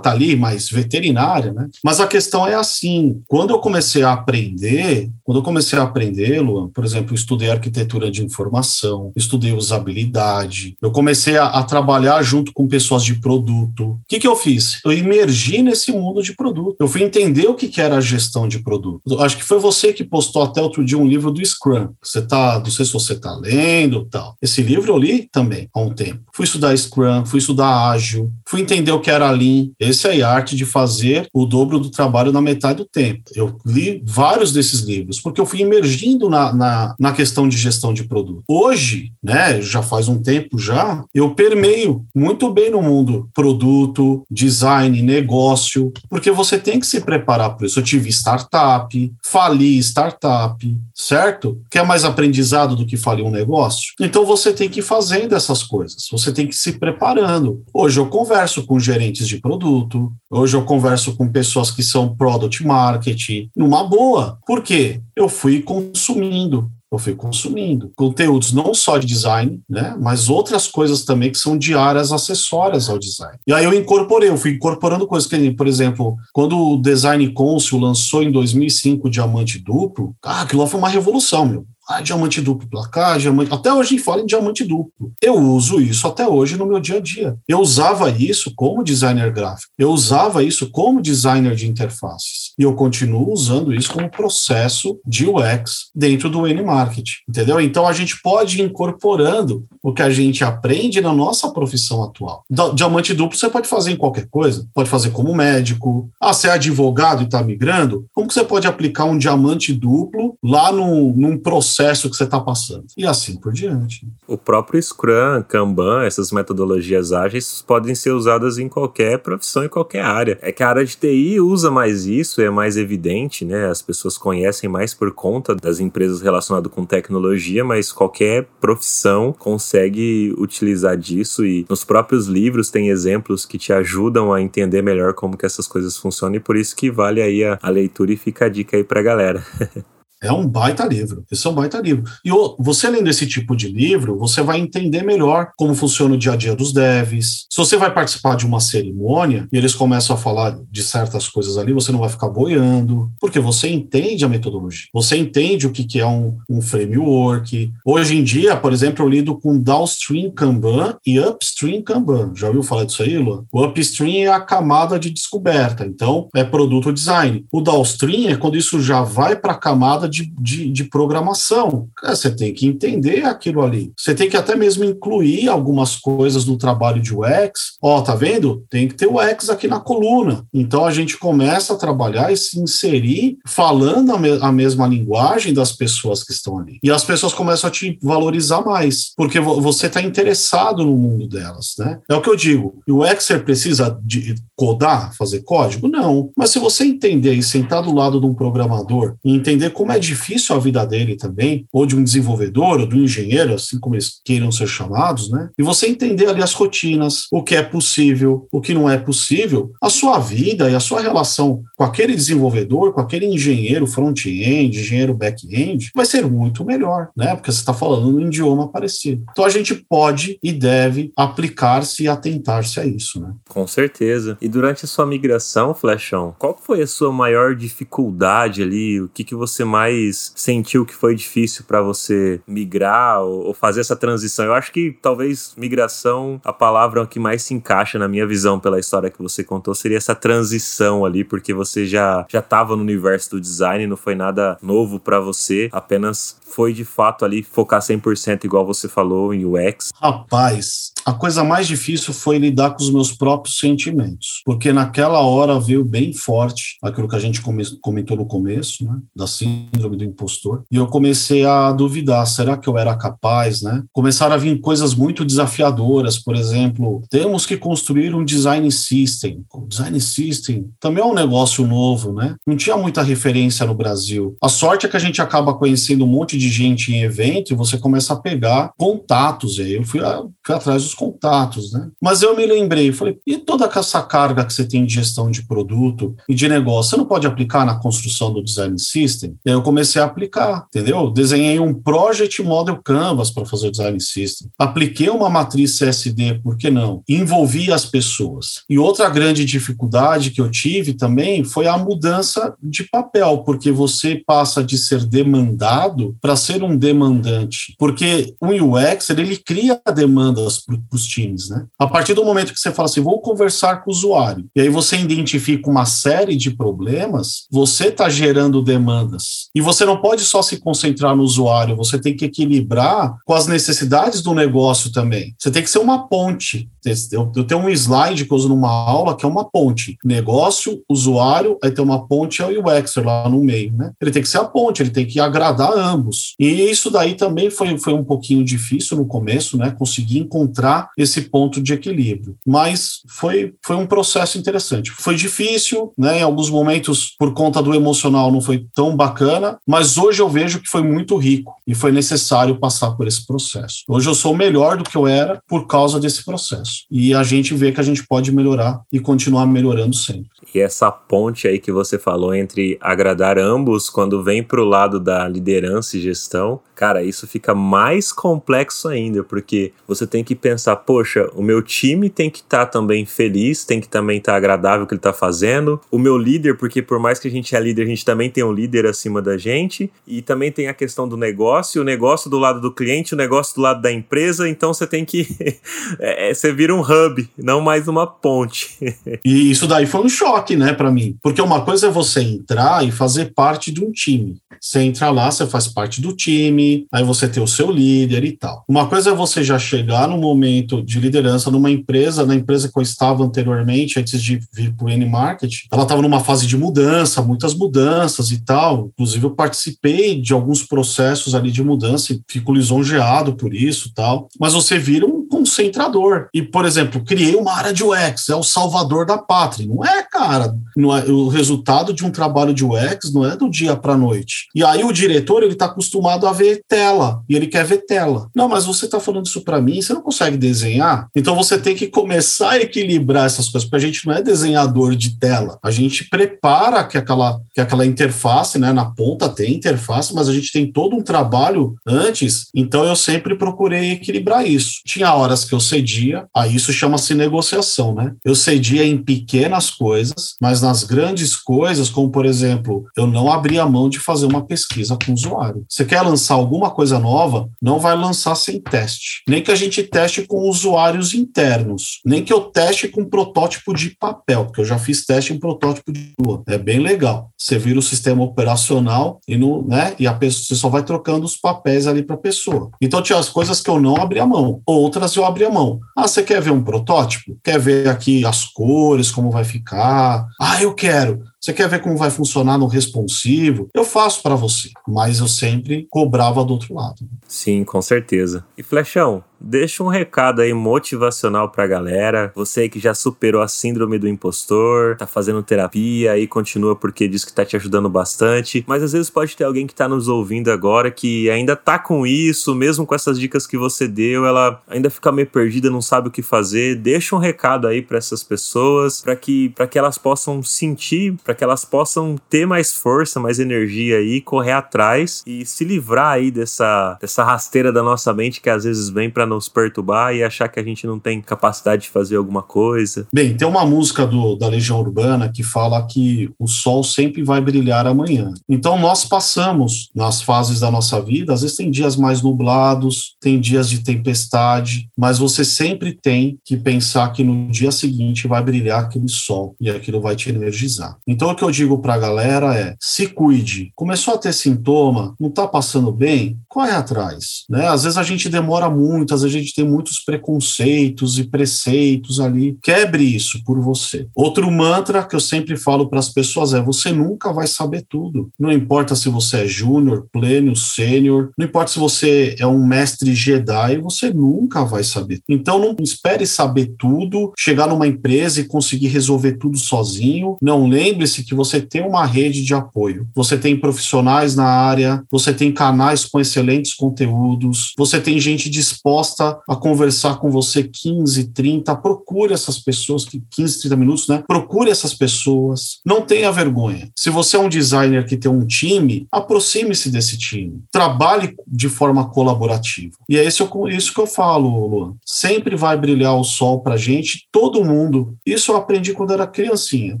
Speaker 2: tá ali, mas veterinária, né? Mas a questão é assim, quando eu comecei a aprender, quando eu comecei a aprender, Luan, por exemplo, estudei arquitetura de informação, estudei usabilidade, eu comecei a, a, trabalhar junto com pessoas de produto. O que, que eu fiz? Eu emergi nesse mundo de produto. Eu fui entender o que, que era a gestão de produto. Acho que foi você que postou até outro dia um livro do Scrum. Você tá, não sei se você está lendo tal. Esse livro eu li também há um tempo. Fui estudar Scrum, fui estudar ágil, fui entender o que era Lean. Esse é a arte de fazer o dobro do trabalho na metade do tempo. Eu li vários desses livros. livros, porque eu fui emergindo na, na, na questão de gestão de produto. Hoje, né, já faz um tempo já, eu permeio muito bem no mundo produto, design, negócio, porque você tem que se preparar para isso. Eu tive startup, fali startup, certo? Quer mais aprendizado do que falir um negócio? Então você tem que ir fazendo essas coisas, você tem que se preparando. Hoje eu converso com gerentes de produto, hoje eu converso com pessoas que são product marketing, numa boa. Por quê? Eu fui consumindo eu fui consumindo conteúdos não só de design, né, mas outras coisas também que são diárias acessórias ao design. E aí eu incorporei, eu fui incorporando coisas que, por exemplo, quando o Design Council lançou em 2005 o Diamante Duplo, ah, aquilo foi uma revolução, meu. Ah, diamante duplo placar, diamante. Até hoje fala em diamante duplo. Eu uso isso até hoje no meu dia a dia. Eu usava isso como designer gráfico. Eu usava isso como designer de interfaces. E eu continuo usando isso como processo de UX dentro do N-Marketing. Entendeu? Então a gente pode ir incorporando o que a gente aprende na nossa profissão atual. Diamante duplo você pode fazer em qualquer coisa. Pode fazer como médico. Ah, você é advogado e está migrando? Como que você pode aplicar um diamante duplo lá no, num processo processo que você está passando. E assim por diante.
Speaker 1: O próprio Scrum, Kanban, essas metodologias ágeis podem ser usadas em qualquer profissão, em qualquer área. É que a área de TI usa mais isso, é mais evidente, né? As pessoas conhecem mais por conta das empresas relacionadas com tecnologia, mas qualquer profissão consegue utilizar disso e nos próprios livros tem exemplos que te ajudam a entender melhor como que essas coisas funcionam e por isso que vale aí a, a leitura e fica a dica aí pra galera. [laughs]
Speaker 2: É um baita livro. Esse é um baita livro. E você lendo esse tipo de livro, você vai entender melhor como funciona o dia a dia dos devs. Se você vai participar de uma cerimônia e eles começam a falar de certas coisas ali, você não vai ficar boiando, porque você entende a metodologia. Você entende o que, que é um, um framework. Hoje em dia, por exemplo, eu lido com downstream Kanban e upstream Kanban. Já ouviu falar disso aí, Lu? O upstream é a camada de descoberta. Então, é produto design. O downstream é quando isso já vai para a camada de, de, de programação. Você tem que entender aquilo ali. Você tem que até mesmo incluir algumas coisas no trabalho de UX. Ó, tá vendo? Tem que ter o UX aqui na coluna. Então a gente começa a trabalhar e se inserir falando a, me a mesma linguagem das pessoas que estão ali. E as pessoas começam a te valorizar mais, porque você está interessado no mundo delas, né? É o que eu digo. O UXer precisa de codar, fazer código? Não. Mas se você entender e sentar do lado de um programador e entender como é difícil a vida dele também, ou de um desenvolvedor, ou de um engenheiro, assim como eles queiram ser chamados, né? E você entender ali as rotinas, o que é possível, o que não é possível, a sua vida e a sua relação com aquele desenvolvedor, com aquele engenheiro front-end, engenheiro back-end, vai ser muito melhor, né? Porque você está falando um idioma parecido. Então a gente pode e deve aplicar-se e atentar-se a isso, né?
Speaker 1: Com certeza. E durante a sua migração, Flashão, qual foi a sua maior dificuldade ali? O que, que você mais mais sentiu que foi difícil para você migrar ou, ou, fazer essa transição? Eu acho que talvez migração, a palavra que mais se encaixa na minha visão pela história que você contou, seria essa transição ali, porque você já já estava no universo do design, não foi nada novo para você, apenas foi de fato ali focar 100% igual você falou em UX?
Speaker 2: Rapaz, a coisa mais difícil foi lidar com os meus próprios sentimentos, porque naquela hora veio bem forte aquilo que a gente comentou no começo, né, da síndrome do impostor, e eu comecei a duvidar, será que eu era capaz, né? Começaram a vir coisas muito desafiadoras, por exemplo, temos que construir um design system. O design system também é um negócio novo, né? Não tinha muita referência no Brasil. A sorte é que a gente acaba conhecendo um monte de gente em evento e você começa a pegar contatos. E aí eu fui, fui atrás dos contatos, né? Mas eu me lembrei, falei, e toda essa carga que você tem de gestão de produto e de negócio, você não pode aplicar na construção do design system? E aí eu comecei a aplicar, entendeu? Desenhei um project model canvas para fazer o design system. Apliquei uma matriz CSD, por que não? Envolvi as pessoas. E outra grande dificuldade que eu tive também foi a mudança de papel, porque você passa de ser demandado para ser um demandante, porque o UX ele cria demandas para os times, né? A partir do momento que você fala assim, vou conversar com o usuário, e aí você identifica uma série de problemas, você está gerando demandas E você não pode só se concentrar no usuário, você tem que equilibrar com as necessidades do negócio também. Você tem que ser uma ponte. Eu, tenho um slide que eu uso numa aula que é uma ponte. Negócio, usuário, aí tem uma ponte é o UX lá no meio, né? Ele tem que ser a ponte, ele tem que agradar ambos. E isso daí também foi, foi um pouquinho difícil no começo, né? Conseguir encontrar esse ponto de equilíbrio. Mas foi, foi um processo interessante. Foi difícil, né? Em alguns momentos, por conta do emocional, não foi tão bacana, mas hoje eu vejo que foi muito rico e foi necessário passar por esse processo. Hoje eu sou melhor do que eu era por causa desse processo. E a gente vê que a gente pode melhorar e continuar melhorando sempre.
Speaker 1: E essa ponte aí que você falou entre agradar ambos, quando vem para o lado da liderança e gestão, cara, isso fica mais complexo ainda, porque você tem que pensar, poxa, o meu time tem que estar tá também feliz, tem que também estar tá agradável o que ele está fazendo, o meu líder, porque por mais que a gente é líder, a gente também tem um líder acima da gente, e também tem a questão do negócio, o negócio do lado do cliente, o negócio do lado da empresa, então você tem que. [laughs] é, você vira um hub, não mais uma ponte.
Speaker 2: e isso daí foi um choque choque, né, para mim. Porque uma coisa é você entrar e fazer parte de um time. Você entra lá, você faz parte do time, aí você tem o seu líder e tal. Uma coisa é você já chegar no momento de liderança numa empresa, na empresa que eu estava anteriormente, antes de vir para o N-Market, ela estava numa fase de mudança, muitas mudanças e tal. Inclusive, eu participei de alguns processos ali de mudança e fico lisonjeado por isso tal. Mas você vira um concentrador. E, por exemplo, criei uma área de UX, é o salvador da pátria. Não é, cara. Não é, o resultado de um trabalho de UX não é do dia para noite. E aí o diretor, ele está acostumado a ver tela, e ele quer ver tela. Não, mas você está falando isso para mim, você não consegue desenhar? Então você tem que começar a equilibrar essas coisas, porque a gente não é desenhador de tela. A gente prepara que aquela, que aquela interface, né, na ponta tem interface, mas a gente tem todo um trabalho antes, então eu sempre procurei equilibrar isso. Tinha horas que eu cedia, aí isso chama-se negociação, né? Eu cedia em pequenas coisas, mas nas grandes coisas, como por exemplo, eu não abria mão de fazer uma pesquisa com o usuário. Você quer lançar alguma coisa nova, não vai lançar sem teste. Nem que a gente teste com usuários internos, nem que eu teste com protótipo de papel, porque eu já fiz teste em protótipo de lua. É bem legal. Você vira o sistema operacional e, no, né, e a pessoa, você só vai trocando os papéis ali para a pessoa. Então tinha as coisas que eu não abria mão, outras eu abria mão. Ah, você quer ver um protótipo? Quer ver aqui as cores, como vai ficar? Ah, eu quero. Você quer ver como vai funcionar no responsivo? Eu faço para você, mas eu sempre cobrava do outro lado.
Speaker 1: Sim, com certeza. E Flechão, deixa um recado aí motivacional pra galera. Você que já superou a síndrome do impostor, tá fazendo terapia e continua porque diz que tá te ajudando bastante, mas às vezes pode ter alguém que tá nos ouvindo agora que ainda tá com isso, mesmo com essas dicas que você deu, ela ainda fica meio perdida, não sabe o que fazer. Deixa um recado aí para essas pessoas, para que para que elas possam sentir, para que elas possam ter mais força, mais energia aí, correr atrás e se livrar aí dessa dessa rasteira da nossa mente que às vezes vem para nos perturbar e achar que a gente não tem capacidade de fazer alguma coisa.
Speaker 2: Bem, tem uma música do, da Legião Urbana que fala que o sol sempre vai brilhar amanhã. Então nós passamos nas fases da nossa vida, às vezes tem dias mais nublados, tem dias de tempestade, mas você sempre tem que pensar que no dia seguinte vai brilhar aquele sol e aquilo vai te energizar. Então o que eu digo para a galera é: se cuide. Começou a ter sintoma, não está passando bem, corre atrás. Né? Às vezes a gente demora muito, às vezes a gente tem muitos preconceitos e preceitos ali. Quebre isso por você. Outro mantra que eu sempre falo para as pessoas é: você nunca vai saber tudo. Não importa se você é júnior, pleno, sênior, não importa se você é um mestre Jedi, você nunca vai saber. Então não espere saber tudo, chegar numa empresa e conseguir resolver tudo sozinho. Não lembre-se que você tem uma rede de apoio. Você tem profissionais na área, você tem canais com excelentes conteúdos, você tem gente disposta a conversar com você 15, 30, procure essas pessoas, 15, 30 minutos, né? Procure essas pessoas. Não tenha vergonha. Se você é um designer que tem um time, aproxime-se desse time. Trabalhe de forma colaborativa. E é isso, isso que eu falo, Luan. Sempre vai brilhar o sol pra gente, todo mundo. Isso eu aprendi quando era criancinha.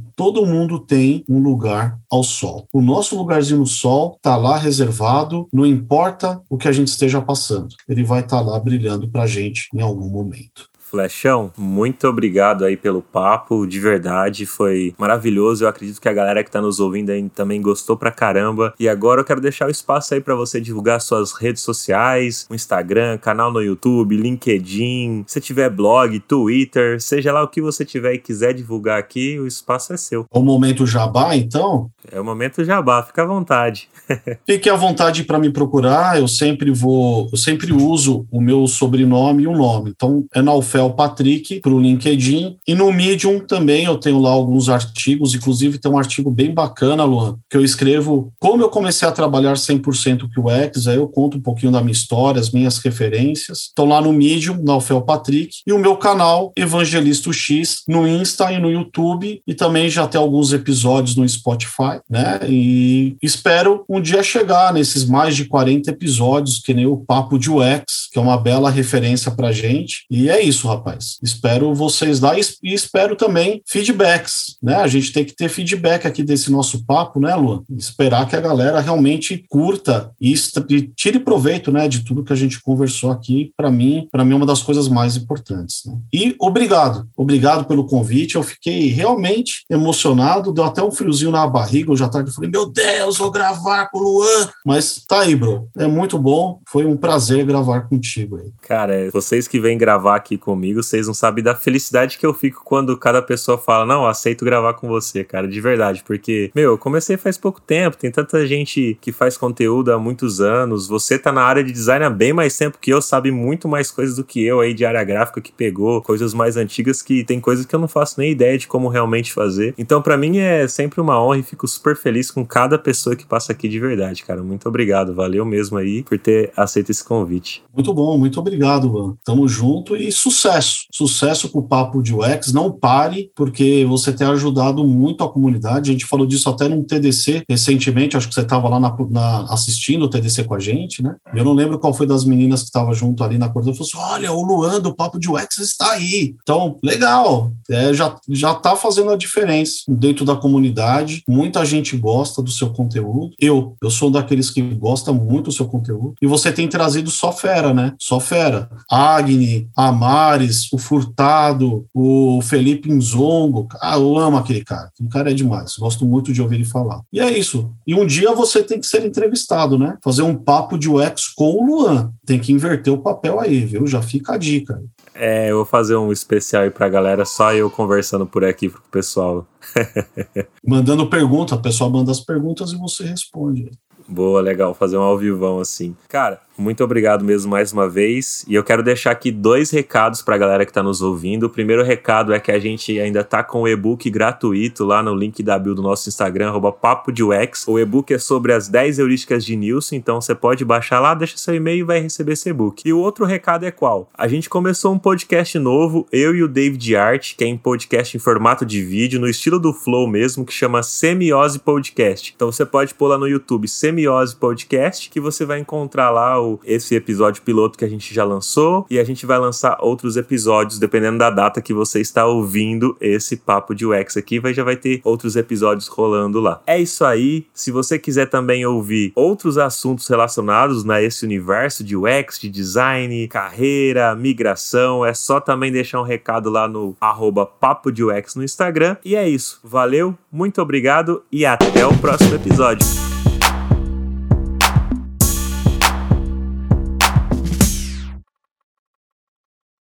Speaker 2: Todo mundo tem um lugar ao sol. O nosso lugarzinho no sol tá lá reservado, não importa o que a gente esteja passando. Ele vai estar tá lá brilhando pra gente em algum momento.
Speaker 1: Flechão, muito obrigado aí pelo papo, de verdade, foi maravilhoso. Eu acredito que a galera que tá nos ouvindo aí também gostou pra caramba. E agora eu quero deixar o espaço aí para você divulgar suas redes sociais, o Instagram, canal no YouTube, LinkedIn, se tiver blog, Twitter, seja lá o que você tiver e quiser divulgar aqui, o espaço é seu.
Speaker 2: O momento jabá, então?
Speaker 1: É o momento jabá, fica à vontade. [laughs]
Speaker 2: Fique à vontade para me procurar, eu sempre vou, eu sempre uso o meu sobrenome e o nome. Então, é Naufel Patrick para o LinkedIn. E no Medium também eu tenho lá alguns artigos, inclusive tem um artigo bem bacana, Luan, que eu escrevo como eu comecei a trabalhar 100% QX, aí eu conto um pouquinho da minha história, as minhas referências. Estão lá no Medium, Naufel Patrick, e o meu canal Evangelista X no Insta e no YouTube, e também já tem alguns episódios no Spotify, né? E espero um dia chegar nesses mais de 40 episódios, que nem o Papo de UX, que é uma bela referência pra gente. E é isso, rapaz. Espero vocês lá e espero também feedbacks, né? A gente tem que ter feedback aqui desse nosso papo, né, Luan? Esperar que a galera realmente curta e tire proveito, né, de tudo que a gente conversou aqui. Para mim, para mim é uma das coisas mais importantes. Né? E obrigado, obrigado pelo convite. Eu fiquei realmente emocionado, deu até um friozinho na barriga. Eu já tarde falei, meu Deus, vou gravar com o Luan. Mas tá aí, bro. É muito bom. Foi um prazer gravar contigo aí.
Speaker 1: Cara, vocês que vêm gravar aqui comigo, vocês não sabem da felicidade que eu fico quando cada pessoa fala, não, aceito gravar com você, cara, de verdade. Porque, meu, eu comecei faz pouco tempo, tem tanta gente que faz conteúdo há muitos anos. Você tá na área de design há bem mais tempo que eu, sabe muito mais coisas do que eu aí de área gráfica que pegou, coisas mais antigas que tem coisas que eu não faço nem ideia de como realmente fazer. Então, para mim é sempre uma honra e fico super feliz com cada pessoa que passa aqui de verdade, cara. Muito obrigado, valeu mesmo aí por ter aceito esse convite.
Speaker 2: Muito bom, muito obrigado, Van. Tamo junto e sucesso. Sucesso com o Papo de UX. Não pare, porque você tem ajudado muito a comunidade. A gente falou disso até num TDC recentemente, acho que você estava lá na, na, assistindo o TDC com a gente, né? Eu não lembro qual foi das meninas que estava junto ali na corredor, falou assim: olha, o Luan do Papo de UX está aí. Então, legal, é, já, já tá fazendo a diferença dentro da comunidade. Muita gente gosta do seu conteúdo. Eu, eu sou daqueles que gosta muito do seu conteúdo. E você tem trazido só fera, né? Só fera. Agni, Amares, o Furtado, o Felipe Inzongo. Ah, eu amo aquele cara. O cara é demais. Gosto muito de ouvir ele falar. E é isso. E um dia você tem que ser entrevistado, né? Fazer um papo de UX com o Luan. Tem que inverter o papel aí, viu? Já fica a dica.
Speaker 1: É, eu vou fazer um especial aí pra galera, só eu conversando por aqui pro pessoal. [laughs]
Speaker 2: Mandando pergunta, o pessoal manda as perguntas e você responde.
Speaker 1: Boa, legal, fazer um ao vivão assim. Cara, muito obrigado mesmo mais uma vez. E eu quero deixar aqui dois recados para a galera que está nos ouvindo. O primeiro recado é que a gente ainda está com o e-book gratuito lá no link da bio do nosso Instagram, papo de UX. O e-book é sobre as 10 heurísticas de Nilson, então você pode baixar lá, deixa seu e-mail e vai receber esse e-book. E o outro recado é qual? A gente começou um podcast novo, eu e o David Art, que é em podcast em formato de vídeo, no estilo do Flow mesmo, que chama Semiose Podcast. Então você pode pôr lá no YouTube Semiose Podcast, que você vai encontrar lá o, esse episódio piloto que a gente já lançou e a gente vai lançar outros episódios dependendo da data que você está ouvindo esse papo de UX aqui, vai, já vai ter outros episódios rolando lá. É isso aí. Se você quiser também ouvir outros assuntos relacionados a esse universo de UX, de design, carreira, migração, é só também deixar um recado lá no arroba papo de UX no Instagram. E é isso. Valeu, muito obrigado e até o próximo episódio.